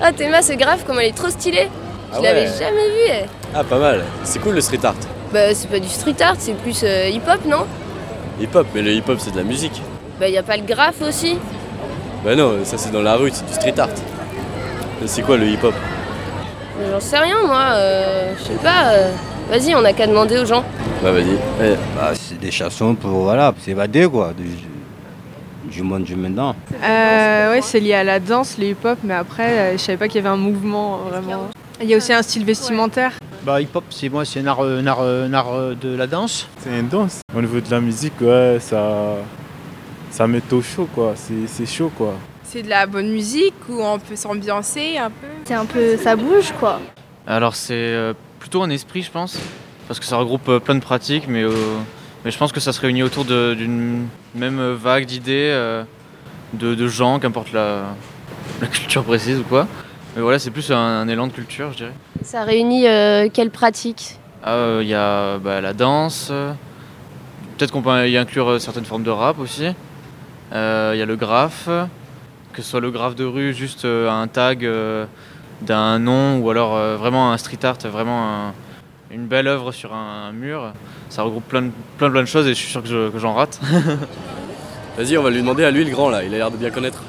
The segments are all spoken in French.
Ah Théma c'est grave comme elle est trop stylée Je Ah l'avais jamais vue elle. Ah, pas mal. C'est cool le street art. Bah c'est pas du street art, c'est plus euh, hip-hop non? Hip-hop, mais le hip-hop c'est de la musique. Bah y a pas le graphe aussi? Bah non, ça c'est dans la rue, c'est du street art. C'est quoi le hip-hop? J'en sais rien moi, euh, je sais pas. euh, Vas-y on a qu'à demander aux gens. Bah vas-y. Ouais. Bah, c'est des chansons pour voilà, s'évader quoi, du, du monde du maintenant. Euh, ouais, c'est lié à la danse, le hip-hop, mais après, euh, je savais pas qu'il y avait un mouvement vraiment. Il y a aussi un style vestimentaire. Bah hip-hop, c'est moi, c'est un art, un art, un art, de la danse. C'est une danse. Au niveau de la musique, ouais, ça, ça met au chaud, quoi. C'est, c'est chaud, quoi. C'est de la bonne musique où on peut s'ambiancer un peu? C'est un peu, ça bouge quoi. Alors c'est euh, plutôt un esprit, je pense, parce que ça regroupe euh, plein de pratiques, mais, euh, mais je pense que ça se réunit autour d'une même vague d'idées, euh, de, de gens, qu'importe la, la culture précise ou quoi. Mais voilà, c'est plus un, un élan de culture, je dirais. Ça réunit euh, quelle pratique Ah, euh, Il y a bah, la danse, peut-être qu'on peut y inclure certaines formes de rap aussi. Il y a le graphe, que ce soit le graphe de rue, juste un tag d'un nom, ou alors vraiment un street art, vraiment un- une belle œuvre sur un, mur. Ça regroupe plein de, plein, plein de choses et je suis sûr que je- que j'en rate. Vas-y, on va lui demander à lui le grand là, il a l'air de bien connaître.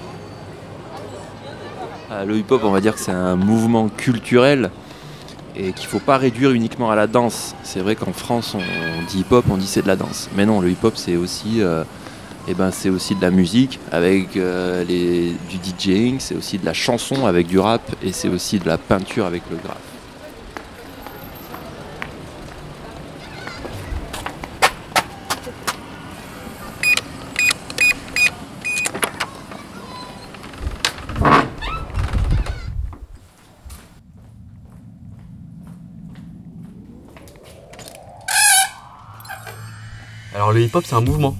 Ah, le hip-hop, on va dire que c'est un mouvement culturel et qu'il faut pas réduire uniquement à la danse. C'est vrai qu'en France, on, on dit hip-hop, on dit c'est de la danse. Mais non, le hip-hop, c'est aussi, euh, eh ben, c'est aussi de la musique avec euh, les, du DJing, c'est aussi de la chanson avec du rap et c'est aussi de la peinture avec le graphe. Hip-hop c'est un mouvement.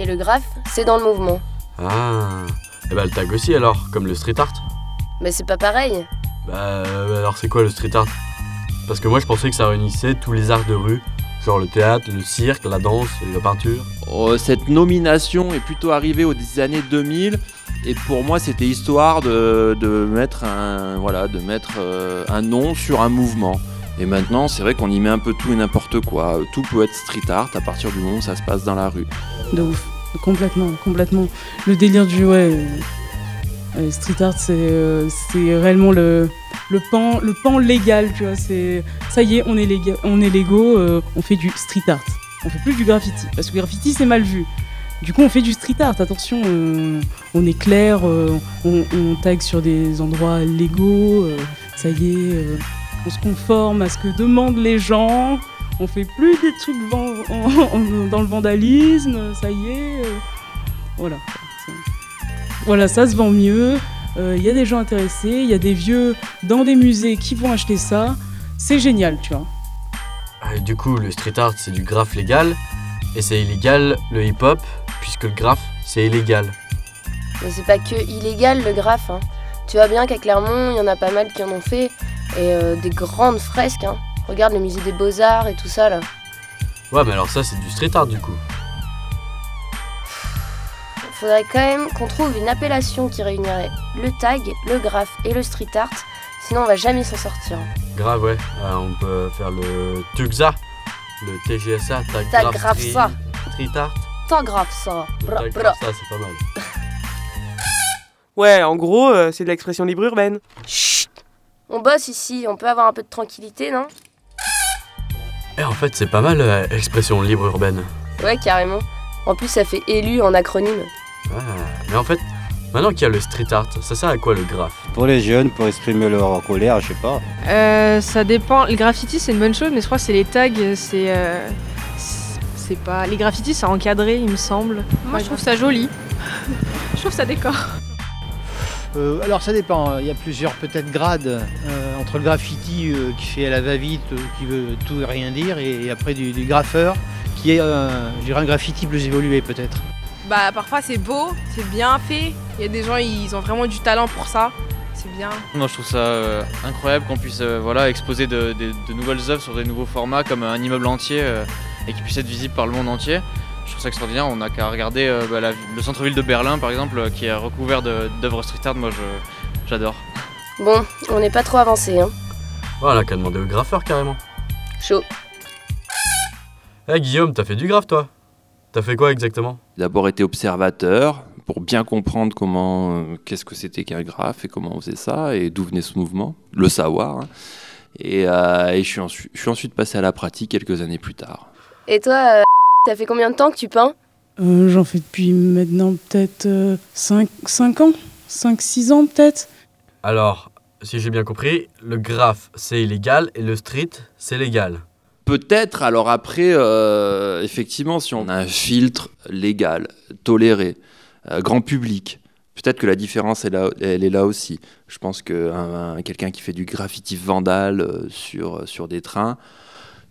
Et le graphe c'est dans le mouvement. Ah. Et bah le tag aussi alors, comme le street art. Mais c'est pas pareil. Bah euh, alors c'est quoi le street art? Parce que moi je pensais que ça réunissait tous les arts de rue, genre le théâtre, le cirque, la danse, la peinture. Oh, cette nomination est plutôt arrivée aux années 2000 et pour moi c'était histoire de, de mettre un voilà de mettre euh, un nom sur un mouvement. Et maintenant c'est vrai qu'on y met un peu tout et n'importe quoi. Tout peut être street art à partir du moment où ça se passe dans la rue. De ouf, complètement, complètement. Le délire du ouais, euh, euh, street art, c'est euh, réellement le, le pan, le pan légal, tu vois. Ça y est, on est on est légaux, euh, on fait du street art. On fait plus du graffiti parce que graffiti c'est mal vu. Du coup, on fait du street art. Attention, euh, on est clair, euh, on, on tag sur des endroits légaux. euh, ça y est, euh, on se conforme à ce que demandent les gens. On fait plus des trucs van- en- en- dans le vandalisme, ça y est. euh, voilà. Voilà, ça se vend mieux. Il y a des gens intéressés, il y a des vieux dans des musées qui vont acheter ça. C'est génial, tu vois. Euh, du coup le street art c'est du graphe légal, et c'est illégal le hip-hop, puisque le graphe c'est illégal. Mais c'est pas que illégal le graphe. hein. Tu vois bien qu'à Clermont, il y en a pas mal qui en ont fait. Et euh, des grandes fresques. hein. Regarde le musée des beaux-arts et tout ça là. Ouais mais alors ça c'est du street art du coup. Faudrait quand même qu'on trouve une appellation qui réunirait le tag, le graphe et le street art. Sinon on va jamais s'en sortir. Grave ouais, Euh, on peut faire le TUGSA, le TGSA, tag, Tag graph graphe street- ça. Street art. Ça. Bra, tag bra. graph ça c'est pas mal. Ouais, en gros, euh, c'est de l'expression libre urbaine. Chut On bosse ici, on peut avoir un peu de tranquillité, non? Et en fait, c'est pas mal, euh, expression libre urbaine. Ouais, carrément. En plus, ça fait élu en acronyme. Ouais, mais en fait, maintenant qu'il y a le street art, ça sert à quoi le graphe? Pour les jeunes, pour exprimer leur colère, je sais pas. Euh, ça dépend. Le graffiti, c'est une bonne chose, mais je crois que c'est les tags, c'est. euh, c'est pas. Les graffitis, c'est encadré, il me semble. Moi, je trouve ça joli. je trouve ça décore. Euh, alors ça dépend, il y a plusieurs peut-être grades euh, entre le graffiti euh, qui fait à la va-vite, euh, qui veut tout et rien dire, et, après du, du graffeur qui est euh, je dirais un graffiti plus évolué peut-être. Bah parfois c'est beau, c'est bien fait. Il y a des gens ils ont vraiment du talent pour ça. C'est bien. Moi je trouve ça euh, incroyable qu'on puisse euh, voilà, exposer de, de- de nouvelles œuvres sur des nouveaux formats comme un immeuble entier euh, et qui puisse être visible par le monde entier. Je trouve ça extraordinaire, on n'a qu'à regarder euh, bah, la- le centre-ville de Berlin par exemple euh, qui est recouvert de- d'œuvres street art, moi j'adore. Bon, on n'est pas trop avancé, hein. Voilà, qu'à demander au graffeur carrément. Chaud. Eh Guillaume, t'as fait du graphe toi? T'as fait quoi exactement? J'ai D'abord été observateur pour bien comprendre comment, euh, qu'est-ce que c'était qu'un graphe et comment on faisait ça et d'où venait ce mouvement, le savoir. hein. Et, euh, et je, suis ensuite, je suis ensuite passé à la pratique quelques années plus tard. Et toi, euh, ça fait combien de temps que tu peins? Euh, J'en fais depuis maintenant peut-être 5, ans 5-6 ans peut-être Alors, si j'ai bien compris, le graphe c'est illégal et le street c'est légal. Peut-être, alors après, euh, effectivement, si on a un filtre légal, toléré, euh, grand public, peut-être que la différence est là, elle est là aussi. Je pense que un- un- quelqu'un qui fait du graffiti vandal euh, sur, sur des trains,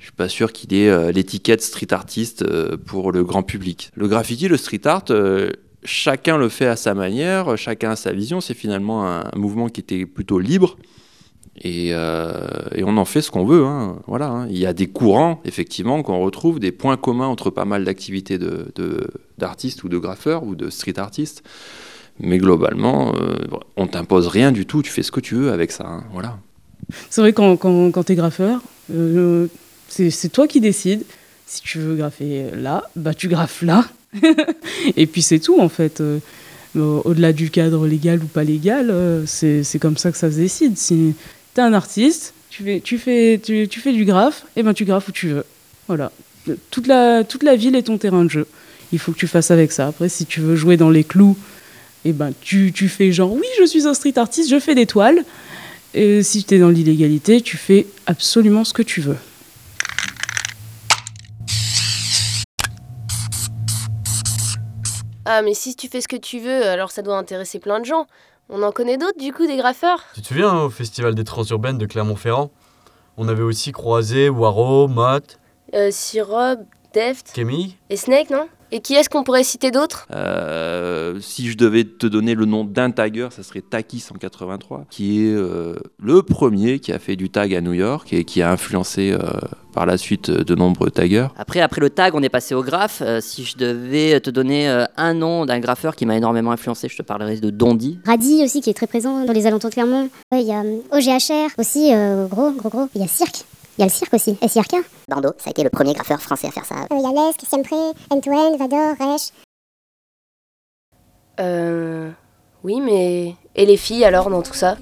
je suis pas sûr qu'il ait euh, l'étiquette street artiste euh, pour le grand public. Le graffiti, le street art, euh, chacun le fait à sa manière, chacun a sa vision. C'est finalement un, mouvement qui était plutôt libre. Et, on en fait ce qu'on veut. hein. Voilà, hein. Il y a des courants, effectivement, qu'on retrouve, des points communs entre pas mal d'activités de- de- d'artistes ou de graffeurs ou de street artistes. Mais globalement, on t'impose rien du tout. Tu fais ce que tu veux avec ça. hein. Voilà. C'est vrai, quand, quand, quand tu es graffeur, c'est toi qui décides. Si tu veux graffer là, bah tu graffes là. Et puis c'est tout en fait. Euh, Au-delà du cadre légal ou pas légal, euh, c'est comme ça que ça se décide. Si tu es un artiste, tu fais, du graphe, et ben tu graffes où tu veux. Voilà. Toute la, ville est ton terrain de jeu. Il faut que tu fasses avec ça. Après, si tu veux jouer dans les clous, et ben tu, tu fais genre oui, je suis un street artiste, je fais des toiles. Et si tu es dans l'illégalité, tu fais absolument ce que tu veux. Ah, mais si tu fais ce que tu veux, alors ça doit intéresser plein de gens. On en connaît d'autres, du coup, des graffeurs Tu te souviens au festival des transurbaines de Clermont-Ferrand On avait aussi croisé Waro, Mott, euh, Sirob, Deft Camille. et Snake, non? Et qui est-ce qu'on pourrait citer d'autres? Euh, si je devais te donner le nom d'un tagger, ça serait Taki 183, qui est euh, le premier qui a fait du tag à New York et qui a influencé euh, par la suite de nombreux taggers. Après, après le tag, on est passé au graphe. Euh, si je devais te donner euh, un nom d'un graffeur qui m'a énormément influencé, je te parlerais de Dondi. Radi aussi qui est très présent dans les alentours de Clermont. Ouais, Il y a OGHR aussi, euh, gros, gros, gros. Il y a Cirque. Il y a le cirque aussi, SIRK. Bando, ça a été le premier graffeur français à faire ça. Il y a Pré, N2N, Vador, Resch. Euh. Oui, mais. Et les filles alors dans tout ça?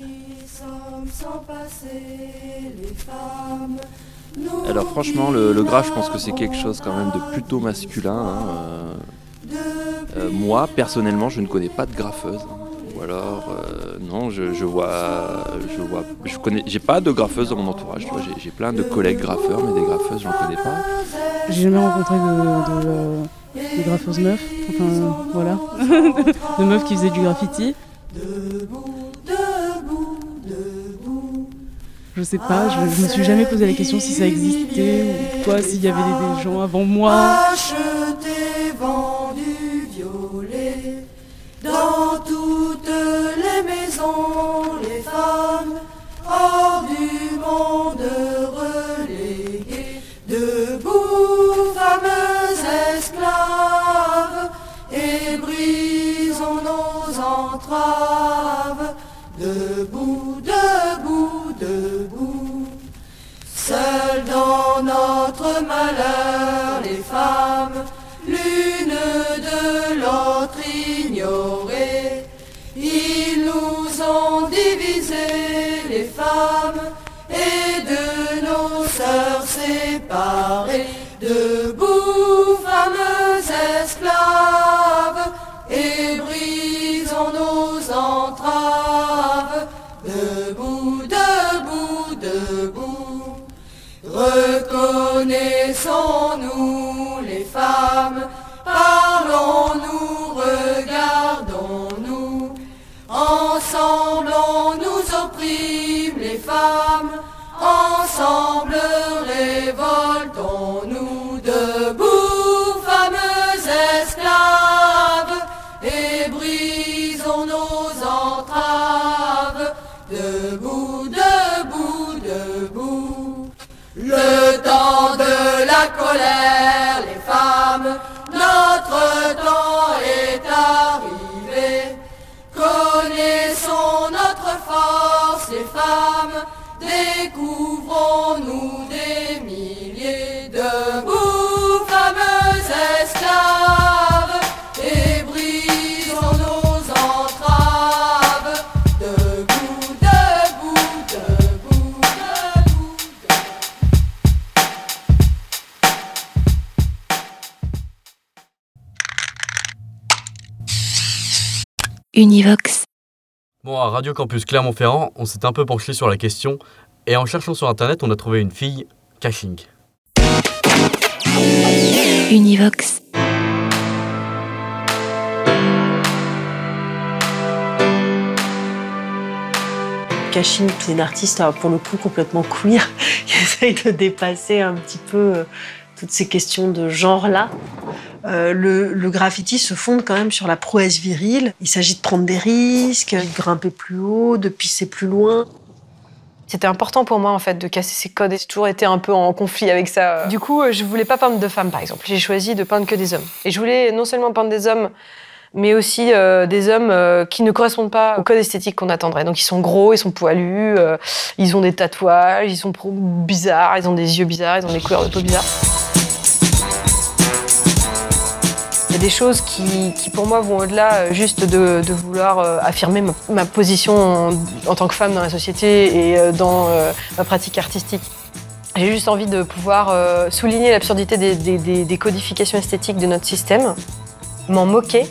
Alors franchement, le, le graphe, je pense que c'est quelque chose quand même de plutôt masculin. hein, euh. Euh, moi, personnellement, je ne connais pas de graffeuse. Ou alors, euh, non, je, je vois, je vois, je connais, j'ai pas de graffeuse dans mon entourage. tu vois, J'ai, plein de collègues graffeurs, mais des graffeuses, j'en connais pas. J'ai jamais rencontré de, de, de graffeuses meufs, enfin voilà, de meufs qui faisaient du graffiti. Je sais pas, je, je me suis jamais posé la question si ça existait ou quoi, s'il y avait des, des gens avant moi. Ensemble révoltons-nous debout, fameux esclaves, et brisons nos entraves, debout, debout, debout. Le temps de la colère, les femmes, notre temps est arrivé. Connaissons notre force, les femmes, découvrons-nous des milliers debout, fameux esclaves, et brisons nos entraves, debout, debout, debout, debout. Univox. Bon, à Radio Campus Clermont-Ferrand, on s'est un peu penché sur la question et en cherchant sur internet, on a trouvé une fille, Caching. Univox. Caching, c'est une artiste euh, pour le coup complètement queer qui essaye de dépasser un petit peu euh, toutes ces questions de genre-là. Euh, le, le graffiti se fonde quand même sur la prouesse virile. Il s'agit de prendre des risques, de grimper plus haut, de pisser plus loin. C'était important pour moi en fait de casser ces codes et j'ai toujours été un peu en conflit avec ça. Du coup, euh, je voulais pas peindre de femmes par exemple. J'ai choisi de peindre que des hommes. Et je voulais non seulement peindre des hommes, mais aussi euh, des hommes euh, qui ne correspondent pas au code esthétique qu'on attendrait. Donc ils sont gros, ils sont poilus, ils ont des tatouages, ils sont bizarres, ils ont des yeux bizarres, ils ont des couleurs de peau bizarres. Des choses qui, qui, pour moi vont au-delà euh, juste de, vouloir euh, affirmer ma, position en, tant que femme dans la société et euh, dans ma pratique artistique. J'ai juste envie de pouvoir souligner l'absurdité des, codifications esthétiques de notre système, m'en moquer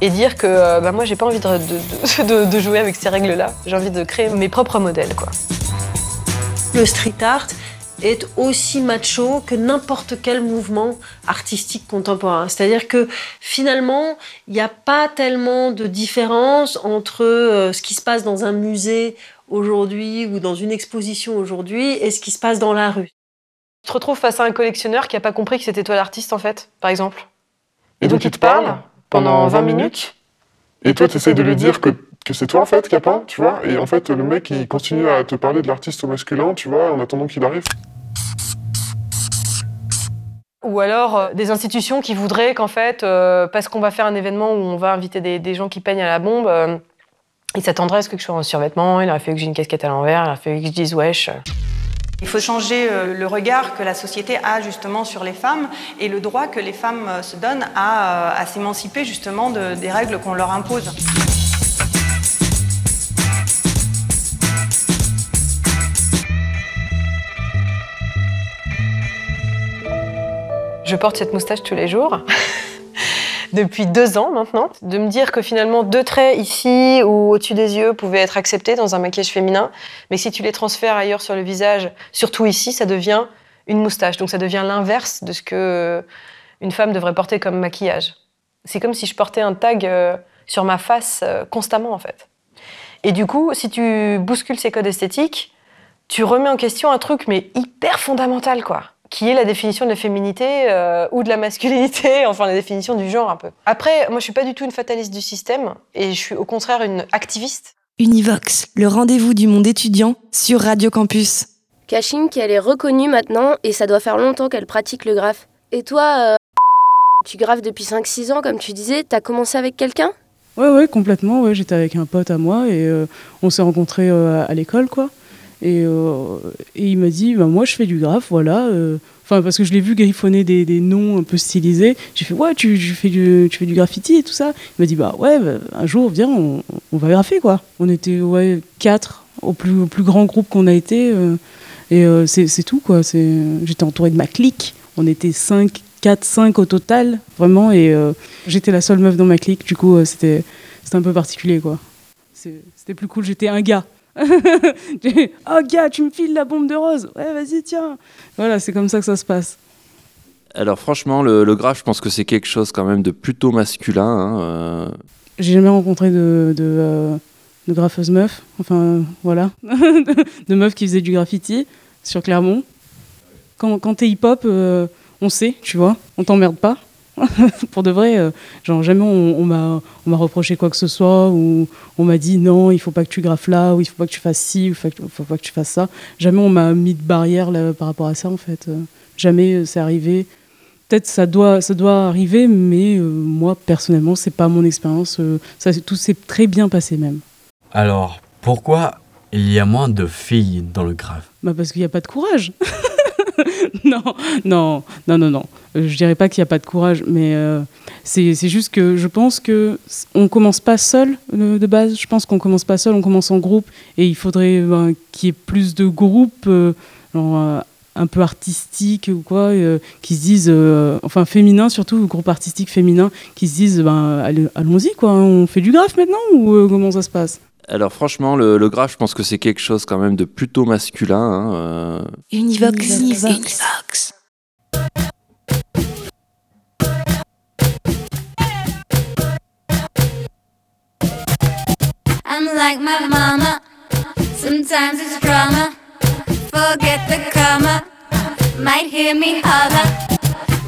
et dire que bah, moi j'ai pas envie de, de- de- de jouer avec ces règles-là. J'ai envie de créer mes propres modèles. Quoi. Le street art est aussi macho que n'importe quel mouvement artistique contemporain. C'est-à-dire que finalement, il n'y a pas tellement de différence entre euh, ce qui se passe dans un musée aujourd'hui ou dans une exposition aujourd'hui et ce qui se passe dans la rue. Tu te retrouves face à un collectionneur qui a pas compris que c'était toi l'artiste en fait, par exemple. Et donc il te parle pendant 20 minutes. Et toi, tu essayes de lui dire que, que c'est toi en fait qui a peint, tu vois. Et en fait, le mec, il continue à te parler de l'artiste au masculin, tu vois, en attendant qu'il arrive. Ou alors euh, des institutions qui voudraient qu'en fait, euh, parce qu'on va faire un événement où on va inviter des, des gens qui peignent à la bombe, euh, ils s'attendraient à ce que je sois en survêtement, il aurait fallu que j'ai une casquette à l'envers, il aurait fallu que je dise wesh. Il faut changer le regard que la société a justement sur les femmes et le droit que les femmes se donnent à, à s'émanciper justement de- des règles qu'on leur impose. Je porte cette moustache tous les jours. Depuis deux ans maintenant, de me dire que finalement deux traits ici ou au-dessus des yeux pouvaient être acceptés dans un maquillage féminin, mais si tu les transfères ailleurs sur le visage, surtout ici, ça devient une moustache. Donc ça devient l'inverse de ce que une femme devrait porter comme maquillage. C'est comme si je portais un tag euh, sur ma face euh, constamment en fait. Et du coup, si tu bouscules ces codes esthétiques, tu remets en question un truc mais hyper fondamental quoi qui est la définition de la féminité euh, ou de la masculinité, enfin la définition du genre un peu. Après, moi je suis pas du tout une fataliste du système et je suis au contraire une activiste. Univox, le rendez-vous du monde étudiant sur Radio Campus. Caching, elle est reconnue maintenant et ça doit faire longtemps qu'elle pratique le graphe. Et toi, euh, tu graphes depuis 5-6 ans, comme tu disais, t'as commencé avec quelqu'un? Ouais, ouais, complètement. Ouais, J'étais avec un pote à moi et euh, on s'est rencontrés euh, à l'école, quoi. Et, euh, et il m'a dit, bah, moi je fais du graphe, voilà. euh. Enfin, parce que je l'ai vu griffonner des, des noms un peu stylisés. J'ai fait, ouais, tu, tu fais du, tu fais du graffiti et tout ça. Il m'a dit, bah ouais, bah, un jour, viens, on, on va graffer, quoi. On était, ouais, quatre au plus, au plus grand groupe qu'on a été. euh, et euh, c'est tout, quoi. J'étais entourée de ma clique. On était 5, 4, 5 au total, vraiment. Et j'étais la seule meuf dans ma clique. Du coup, c'était un peu particulier, quoi. C'était plus cool. J'étais un gars. Oh, gars, tu me files la bombe de rose. Ouais, vas-y, tiens. Voilà, c'est comme ça que ça se passe. Alors franchement, le, le graphe, je pense que c'est quelque chose quand même de plutôt masculin. hein, euh. J'ai jamais rencontré de, de, euh, de graffeuse meuf, enfin voilà, de meuf qui faisait du graffiti sur Clermont. Quand, quand t'es hip-hop, euh, on sait, tu vois, on t'emmerde pas. Pour de vrai, euh, genre jamais on, on m'a reproché quoi que ce soit ou on m'a dit non, il faut pas que tu graffes là ou il faut pas que tu fasses ci ou il faut, faut pas que tu fasses ça. Jamais on m'a mis de barrière là, par rapport à ça en fait. Euh, jamais euh, c'est arrivé. Peut-être ça doit, ça doit arriver, mais euh, moi personnellement, c'est pas mon expérience. ça, tout s'est très bien passé même. Alors, pourquoi il y a moins de filles dans le grave Bah parce qu'il n'y a pas de courage. non, non, non, non, non. Euh, Je dirais pas qu'il n'y a pas de courage, mais euh, c'est juste que je pense que on commence pas seul de base. Je pense qu'on commence pas seul, on commence en groupe, et il faudrait ben, qu'il y ait plus de groupes, euh, euh, un peu artistiques ou quoi, qui se disent, enfin féminins surtout, groupe artistique féminin, qui se disent, ben allons-y quoi, on fait du graphe maintenant ou comment ça se passe? Alors franchement, le, le graphe, je pense que c'est quelque chose quand même de plutôt masculin. hein, euh. Univox. Univox. I'm like my mama. Sometimes it's drama. Forget the comma. Might hear me holler.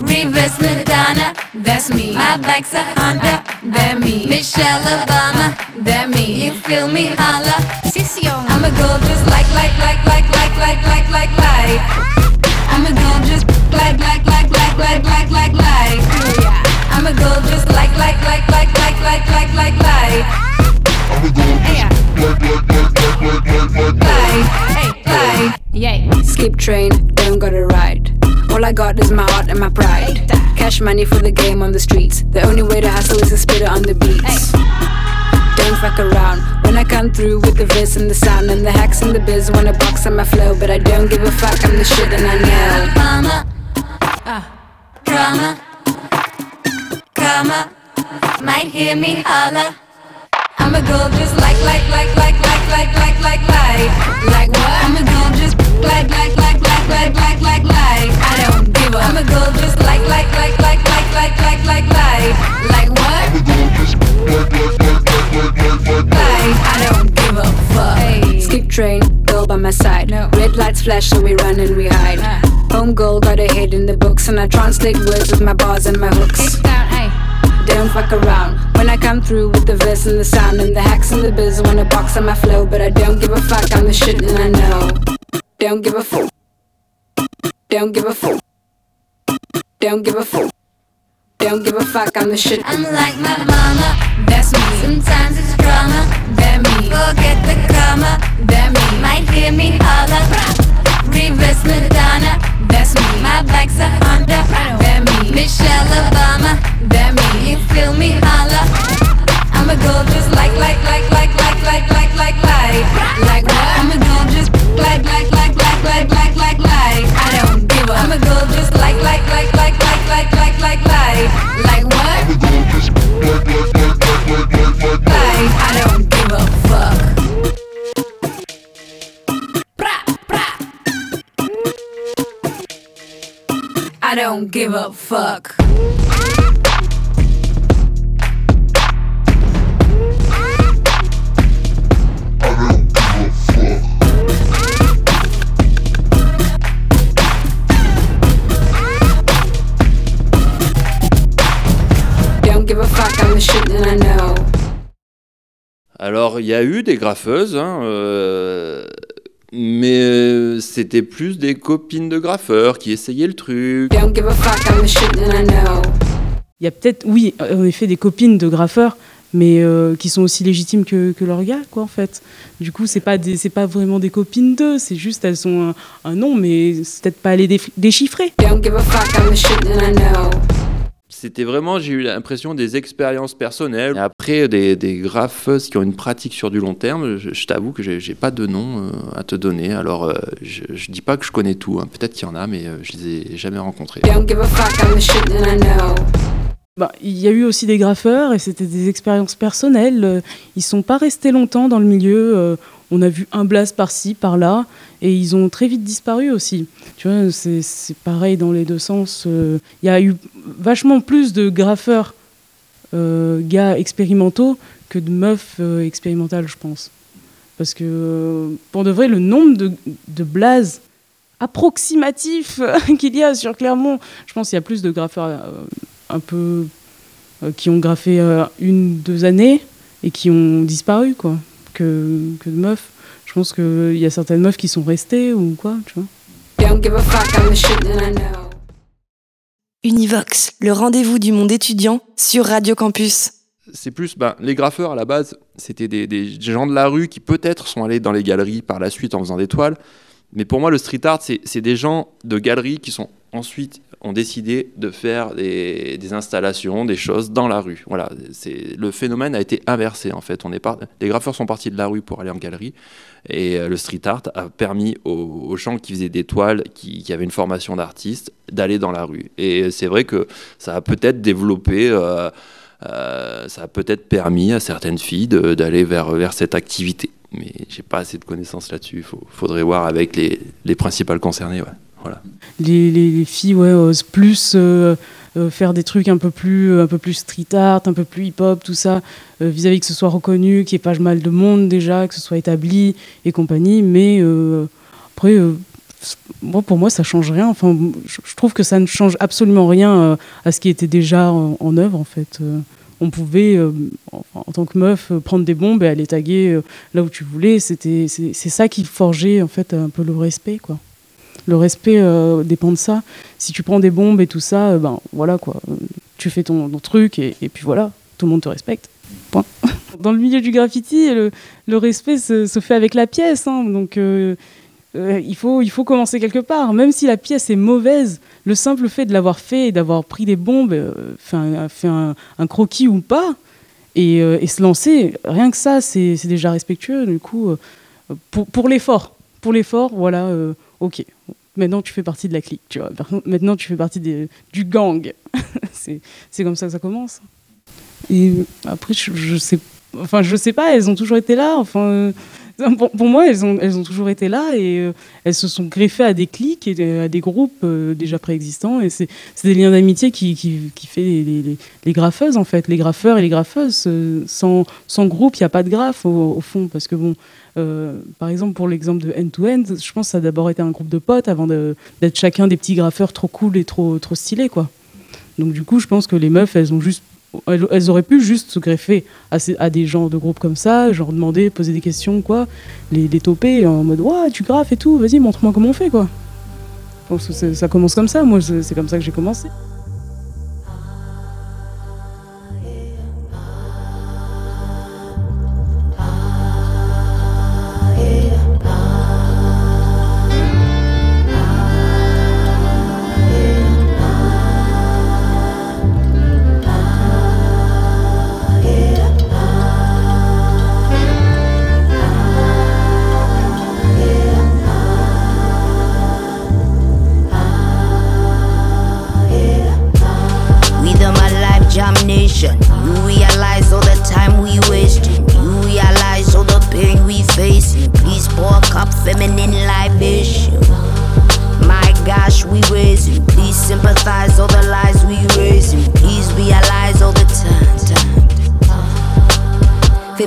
Reverse Madonna. That's me. My bike's a Honda. That me. Michelle Obama. That me. You feel me holler. I'm a girl just like like like like like like like like like. I'm a girl just like like like like like like like like. I'm a girl just like like like like like like like like like. I'm a girl just like like like like like like like like. Like, yay. Skip train, don't gotta ride. All I got is my heart and my pride. Cash money for the game on the streets. The only way to hustle is to spit it on the beats. Don't fuck around when I come through with the verse and the sound and the hacks and the biz. Wanna box on my flow, but I don't give a fuck. I'm the shit and I know. Mama, uh, drama, comma, might hear me holler. I'm a girl just like like like like like like like like like like what? I'm a girl just like like like like like like like like I don't give a. I'm a girl just like like like like like like like like like like what? I'm a girl just like like like like like like like like I don't give a fuck. Skip train, girl by my side. Red lights flash, so we run and we hide. Home girl got a head in the books, and I translate words with my bars and my hooks. Don't fuck around when I come through with the verse and the sound and the hacks and the biz. Wanna box on my flow, but I don't give a fuck. I'm the shit and I know. Don't give a fuck. Don't give a fuck. Don't give a fuck. Don't give a fuck. I'm the shit. I'm like my mama. That's me. Sometimes it's drama. That me. Forget the comma. That me. Might hear me holler. Reverse Madonna. That's me. My bike's a Honda. That me. Michelle Obama. That me. You feel me holler. I'm a girl just like like like like like like like like like like what? I'm a girl just like like like like like like like like I don't give a. I'm a girl just like like like like like like like like like don't give a fuck. Alors, il y a eu des graffeuses, hein, euh, mais euh, c'était plus des copines de graffeurs qui essayaient le truc. Don't give a fuck, I'm the shit and I know. Il y a peut-être, oui, en effet, des copines de graffeurs, mais euh, qui sont aussi légitimes que, que leurs gars, quoi, en fait. Du coup, c'est pas des, c'est pas vraiment des copines d'eux, c'est juste elles ont un, un nom, mais c'est peut-être pas à les déchiffrer. Don't give a fuck, I'm the shit and I know. C'était vraiment, j'ai eu l'impression des expériences personnelles. Et après, des, des graffeuses qui ont une pratique sur du long terme, je, je t'avoue que j'ai pas de nom euh, à te donner. Alors, euh, je, je dis pas que je connais tout. hein. Peut-être qu'il y en a, mais euh, je les ai jamais rencontrés. Don't give a fuck, I'm the shit that I know. Bah, il y a eu aussi des graffeurs et c'était des expériences personnelles. Euh, Ils sont pas restés longtemps dans le milieu. On a vu un blast par-ci, par-là, et ils ont très vite disparu aussi. Tu vois, c'est pareil dans les deux sens. euh, Il y a eu vachement plus de graffeurs euh, gars expérimentaux que de meufs euh, expérimentales, je pense. Parce que, pour de vrai, le nombre de, de blazes approximatifs qu'il y a sur Clermont, je pense qu'il y a plus de graffeurs un peu qui ont graffé une, deux années et qui ont disparu, quoi, que, que de meufs. Je pense qu'il y a certaines meufs qui sont restées ou quoi, tu vois. Univox, le rendez-vous du monde étudiant sur Radio Campus. C'est plus, ben, les graffeurs à la base, c'était des, des gens de la rue qui peut-être sont allés dans les galeries par la suite en faisant des toiles. Mais pour moi, le street art, c'est des gens de galeries qui sont ensuite ont décidé de faire des, installations, des choses dans la rue. Voilà, le phénomène a été inversé en fait. On est par- les graffeurs sont partis de la rue pour aller en galerie et euh, le street art a permis aux, gens qui faisaient des toiles, qui, avaient une formation d'artiste, d'aller dans la rue. Et c'est vrai que ça a peut-être développé. euh, euh, ça a peut-être permis à certaines filles d'aller vers, vers cette activité. Mais j'ai pas assez de connaissances là-dessus. Il faudrait voir avec les, les principales concernées. Voilà. les, les- les filles ouais, osent plus euh, euh, faire des trucs un peu plus un peu plus street art, un peu plus hip hop, tout ça, euh, vis-à-vis que ce soit reconnu, qu'il n'y ait pas mal de monde déjà, que ce soit établi et compagnie. Mais après, moi, pour moi, ça change rien. Enfin, je, trouve que ça ne change absolument rien à ce qui était déjà en, en œuvre en fait. On pouvait, euh, en, tant que meuf, euh, prendre des bombes et aller taguer euh, là où tu voulais. C'est, ça qui forgeait en fait un peu le respect, quoi. Le respect dépend de ça. Si tu prends des bombes et tout ça, ben voilà quoi. Tu fais ton, truc et, puis voilà, tout le monde te respecte. Point. Dans le milieu du graffiti, le, respect se, fait avec la pièce. hein. donc il, faut, il faut commencer quelque part. Même si la pièce est mauvaise, le simple fait de l'avoir fait et d'avoir pris des bombes, euh, fait, un, croquis ou pas, et, euh, et se lancer, rien que ça, c'est déjà respectueux. Du coup, euh, pour, l'effort, pour l'effort, voilà, euh, ok. Maintenant, tu fais partie de la clique, tu vois. Maintenant, tu fais partie du gang. c'est comme ça que ça commence. Et après, je, je sais, enfin, je sais pas. Elles ont toujours été là. Enfin, pour, moi, elles ont, toujours été là et euh, elles se sont greffées à des clics et des- à des groupes euh, déjà préexistants. Et c'est des liens d'amitié qui, qui, fait les, les, les- graffeuses en fait, les graffeurs et les graffeuses. euh, sans, groupe, il n'y a pas de graphe au, fond, parce que bon. euh, par exemple, pour l'exemple de End-to-End, je pense que ça a d'abord été un groupe de potes avant d'être chacun des petits graffeurs trop cool et trop, trop stylés, quoi. Donc du coup, je pense que les meufs, elles ont juste, elles, auraient pu juste se greffer à, des gens de groupes comme ça, genre demander, poser des questions, quoi, les, les toper en mode, ouais, tu graffes et tout, vas-y, montre-moi comment on fait, quoi. C'est- ça commence comme ça. Moi, c'est comme ça que j'ai commencé.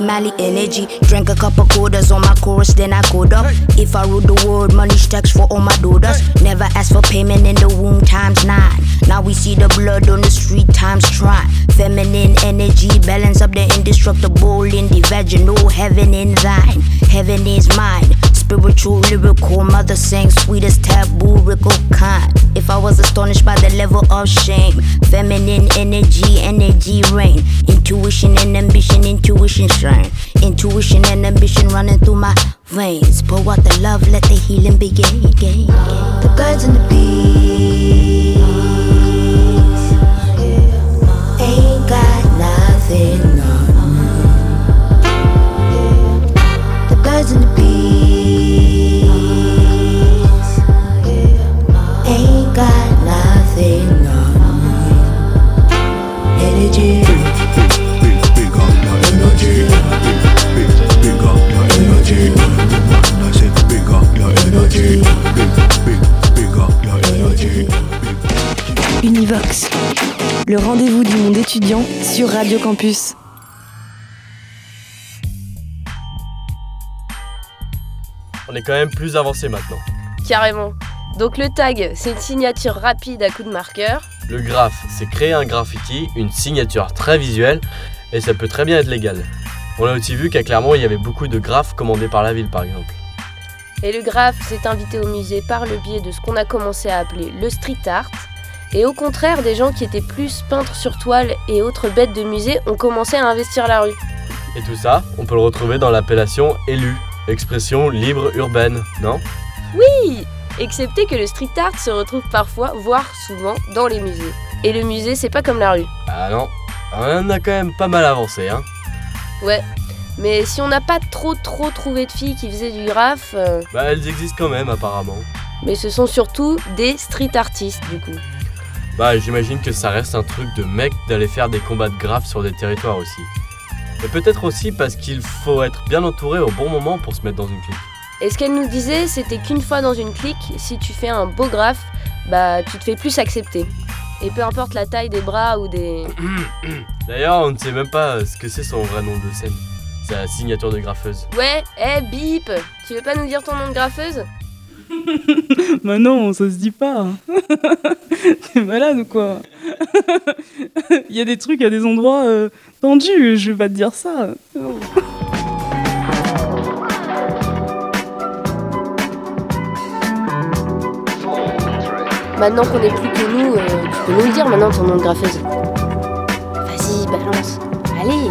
Family energy, drank a couple quarters on my chorus, then I code up. If I rule the world, money stacks for all my daughters. Never ask for payment in the womb times nine. Now we see the blood on the street times try. Feminine energy, balance up the indestructible in the vaginal. Heaven in thine, heaven is mine spiritual, lyrical, mother sang sweetest taboo, rickle kind. If I was astonished by the level of shame, feminine energy, energy rain, intuition and ambition, intuition shine, intuition and ambition running through my veins. Pour out the love, let the healing begin. The birds and the bees ain't got nothing on. The and the Vox, le rendez-vous du monde étudiant sur Radio Campus. On est quand même plus avancé maintenant. Carrément. Donc le tag, c'est une signature rapide à coup de marqueur. Le graphe, c'est créer un graffiti, une signature très visuelle, et ça peut très bien être légal. On a aussi vu qu'à Clermont, il y avait beaucoup de graphes commandés par la ville, par exemple. Et le graphe s'est invité au musée par le biais de ce qu'on a commencé à appeler le street art. Et au contraire, des gens qui étaient plus peintres sur toile et autres bêtes de musée ont commencé à investir la rue. Et tout ça, on peut le retrouver dans l'appellation élu, expression libre urbaine, non? Oui Excepté que le street art se retrouve parfois, voire souvent, dans les musées. Et le musée, c'est pas comme la rue. Ah non, on a quand même pas mal avancé, hein Ouais. Mais si on n'a pas trop trop trouvé de filles qui faisaient du graphe... euh, Bah elles existent quand même apparemment. Mais ce sont surtout des street artistes du coup. Bah j'imagine que ça reste un truc de mec d'aller faire des combats de graphes sur des territoires aussi. Et peut-être aussi parce qu'il faut être bien entouré au bon moment pour se mettre dans une clique. Et ce qu'elle nous disait, c'était qu'une fois dans une clique, si tu fais un beau graphe, bah tu te fais plus accepter. Et peu importe la taille des bras ou des... D'ailleurs on ne sait même pas ce que c'est son vrai nom de scène. Sa signature de graffeuse. Ouais, eh bip Tu veux pas nous dire ton nom de graffeuse? Bah non, ça se dit pas. T'es malade ou quoi? Il y a des trucs à des endroits euh, tendus, je vais pas te dire ça. Maintenant qu'on est plus que nous, euh, tu peux nous le dire maintenant ton nom de graffeuse. Vas-y, balance. Allez